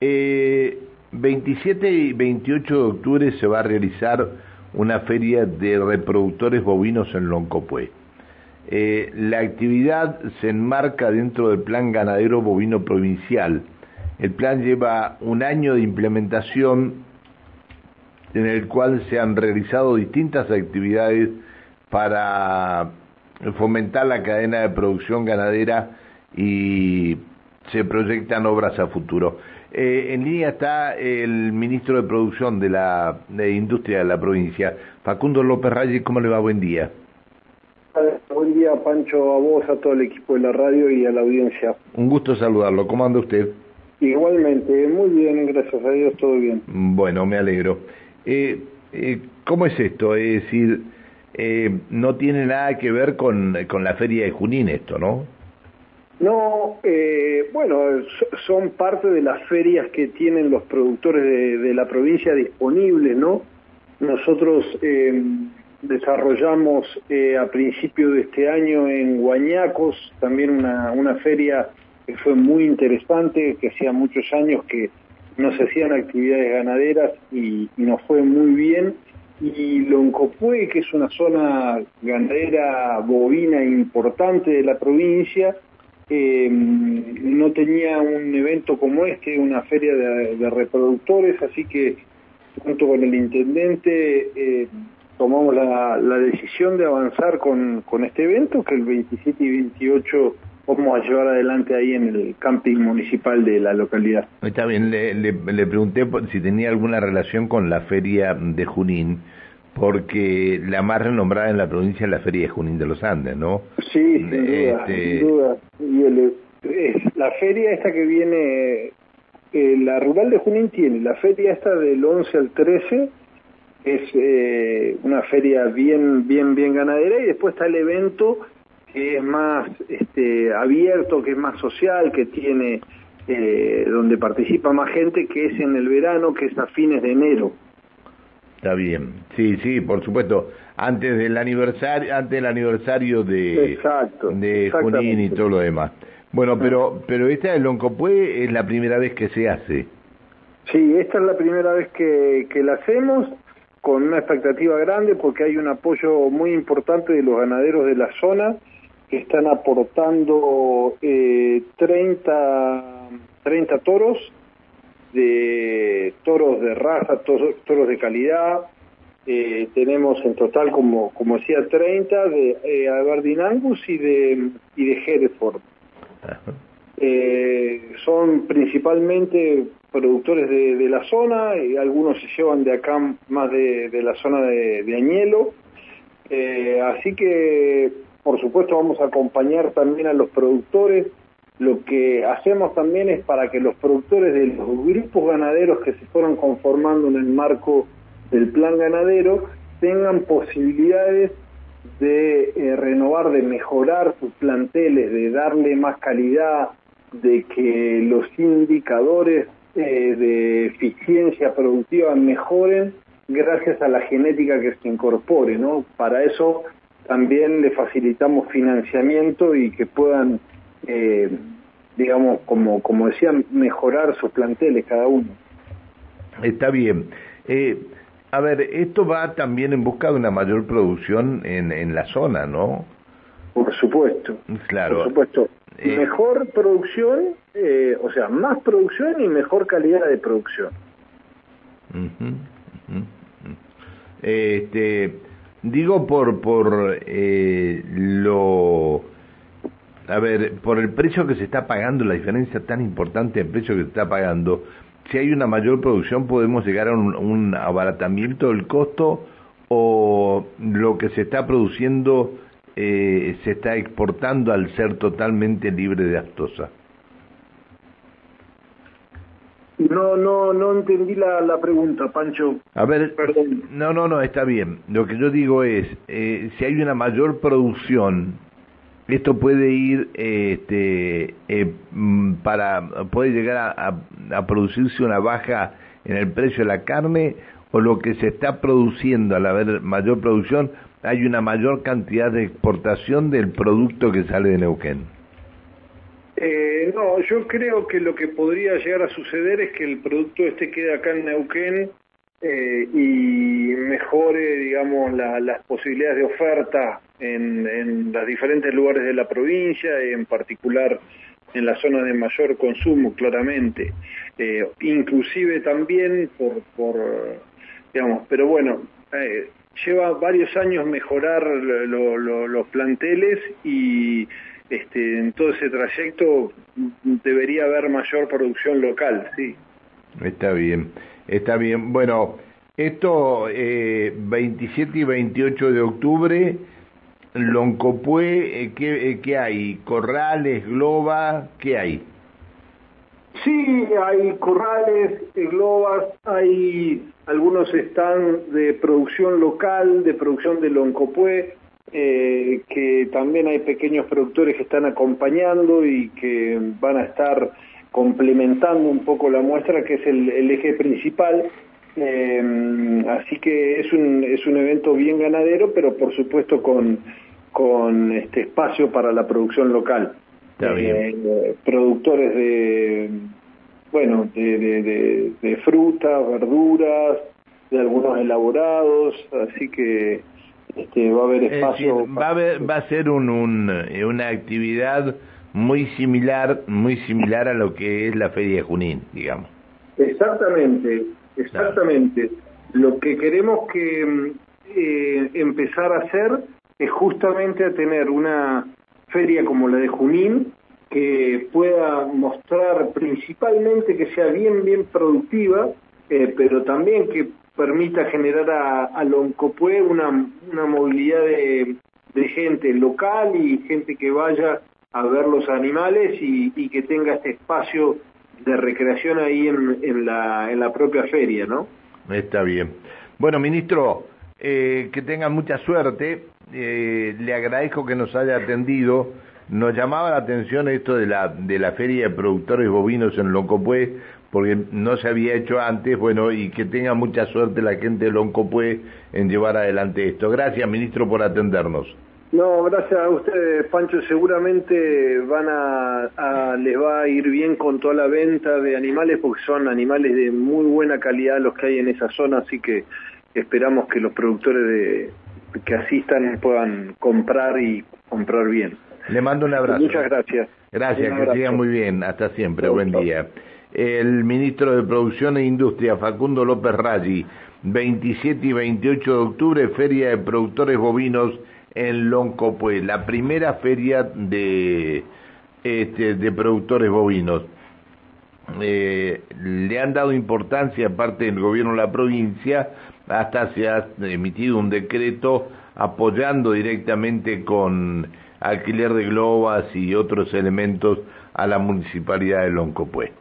Eh, 27 y 28 de octubre se va a realizar una feria de reproductores bovinos en Loncopué. Eh, la actividad se enmarca dentro del Plan Ganadero Bovino Provincial. El plan lleva un año de implementación en el cual se han realizado distintas actividades para fomentar la cadena de producción ganadera y se proyectan obras a futuro. Eh, en línea está el ministro de Producción de la de Industria de la provincia, Facundo López Reyes. ¿Cómo le va? Buen día. Buen día, Pancho, a vos, a todo el equipo de la radio y a la audiencia. Un gusto saludarlo. ¿Cómo anda usted? Igualmente, muy bien, gracias a Dios, todo bien. Bueno, me alegro. Eh, eh, ¿Cómo es esto? Es decir, eh, no tiene nada que ver con, con la feria de Junín esto, ¿no? No, eh, bueno, son parte de las ferias que tienen los productores de, la provincia disponibles, ¿no? Nosotros eh, desarrollamos eh, a principio de este año en Guañacos también una, feria que fue muy interesante, que hacía muchos años que no se hacían actividades ganaderas y, y nos fue muy bien. Y Loncopué, que es una zona ganadera bovina importante de la provincia, eh, no tenía un evento como este, una feria de, reproductores, así que junto con el intendente eh, tomamos la, la, decisión de avanzar con, este evento, que el 27 y 28 vamos a llevar adelante ahí en el camping municipal de la localidad. Está bien, le pregunté si tenía alguna relación con la feria de Junín, porque la más renombrada en la provincia es la feria de Junín de los Andes, ¿no? Sí, sin duda, este... sin duda. Y el, es la feria esta que viene, eh, la rural de Junín tiene la feria esta del 11 al 13, es eh, una feria bien, bien, bien ganadera, y después está el evento que es más este, abierto, que es más social, que tiene, eh, donde participa más gente, que es en el verano, que es a fines de enero. Está bien, sí, sí, por supuesto. Antes del aniversario, antes del aniversario de, Exacto, de Junín y todo lo demás. Bueno, pero pero esta de Loncopué es la primera vez que se hace. Sí, esta es la primera vez que, que la hacemos con una expectativa grande porque hay un apoyo muy importante de los ganaderos de la zona que están aportando eh, 30, 30 toros de toros de raza, toros, toros de calidad. Eh, tenemos en total, como, como decía, 30 de eh, Aberdeen Angus y de, y de Hereford. Eh, son principalmente productores de, de, la zona, y algunos se llevan de acá más de, de la zona de, de Añelo. Eh, así que, por supuesto, vamos a acompañar también a los productores lo que hacemos también es para que los productores de los grupos ganaderos que se fueron conformando en el marco del plan ganadero tengan posibilidades de eh, renovar, de mejorar sus planteles, de darle más calidad, de que los indicadores eh, de eficiencia productiva mejoren gracias a la genética que se incorpore, ¿no? Para eso también le facilitamos financiamiento y que puedan eh, digamos, como, como decían, mejorar sus planteles cada uno. Está bien. Eh, a ver, esto va también en busca de una mayor producción en, en la zona, ¿no? Por supuesto. Claro. Por supuesto. Eh, mejor producción, eh, o sea, más producción y mejor calidad de producción. Uh -huh, uh -huh. Este, digo por, por eh, lo a ver, por el precio que se está pagando, la diferencia tan importante del precio que se está pagando, si hay una mayor producción podemos llegar a un, un abaratamiento del costo o lo que se está produciendo eh, se está exportando al ser totalmente libre de aftosa. No, no, no entendí la, la pregunta, Pancho. A ver, Perdón. no, no, no, está bien. Lo que yo digo es, eh, si hay una mayor producción, esto puede ir este, eh, para puede llegar a, producirse una baja en el precio de la carne o lo que se está produciendo al haber mayor producción hay una mayor cantidad de exportación del producto que sale de Neuquén. Eh, no, yo creo que lo que podría llegar a suceder es que el producto este quede acá en Neuquén eh, y mejore, digamos, las posibilidades de oferta en, en los diferentes lugares de la provincia, en particular en la zona de mayor consumo, claramente. Eh, inclusive también por, por, digamos, pero bueno, eh, lleva varios años mejorar los planteles y este, en todo ese trayecto debería haber mayor producción local, sí. Está bien, está bien. Bueno, esto eh, 27 y 28 de octubre, Loncopue, eh, ¿qué, eh, ¿qué hay? ¿Corrales, globa? ¿Qué hay? Sí, hay corrales, globas, hay algunos están de producción local, de producción de Loncopue, eh, que también hay pequeños productores que están acompañando y que van a estar complementando un poco la muestra, que es el, eje principal. Eh, así que es un, es un evento bien ganadero, pero por supuesto con, con este espacio para la producción local. Eh, productores de bueno de, de, de frutas, verduras, de algunos elaborados, así que este, va a haber espacio. va, a va a ser un, eh, una actividad muy similar, muy similar a lo que es la Feria de Junín, digamos. Exactamente, exactamente. Lo que queremos que eh, empezar a hacer es justamente a tener una feria como la de Junín que pueda mostrar principalmente que sea bien, bien productiva, eh, pero también que permita generar a, a Loncopue una, una movilidad de, gente local y gente que vaya a ver los animales y, que tenga este espacio de recreación ahí en, la, en la propia feria, ¿no? Está bien. Bueno, ministro, eh, que tenga mucha suerte. Eh, le agradezco que nos haya atendido. Nos llamaba la atención esto de la, de la feria de productores bovinos en Loncopue, porque no se había hecho antes, bueno, y que tenga mucha suerte la gente de Loncopue en llevar adelante esto. Gracias, ministro, por atendernos. No, gracias a ustedes, Pancho. Seguramente van a, les va a ir bien con toda la venta de animales, porque son animales de muy buena calidad los que hay en esa zona, así que esperamos que los productores de, que asistan puedan comprar y comprar bien. Le mando un abrazo. Muchas gracias. Gracias, que siga muy bien. Hasta siempre. Buen día el ministro de Producción e Industria, Facundo López Raggi, 27 y 28 de octubre, Feria de Productores Bovinos en Loncopue, la primera feria de, este, de productores bovinos. Eh, le han dado importancia, aparte del gobierno de la provincia, hasta se ha emitido un decreto apoyando directamente con alquiler de globas y otros elementos a la municipalidad de Loncopue.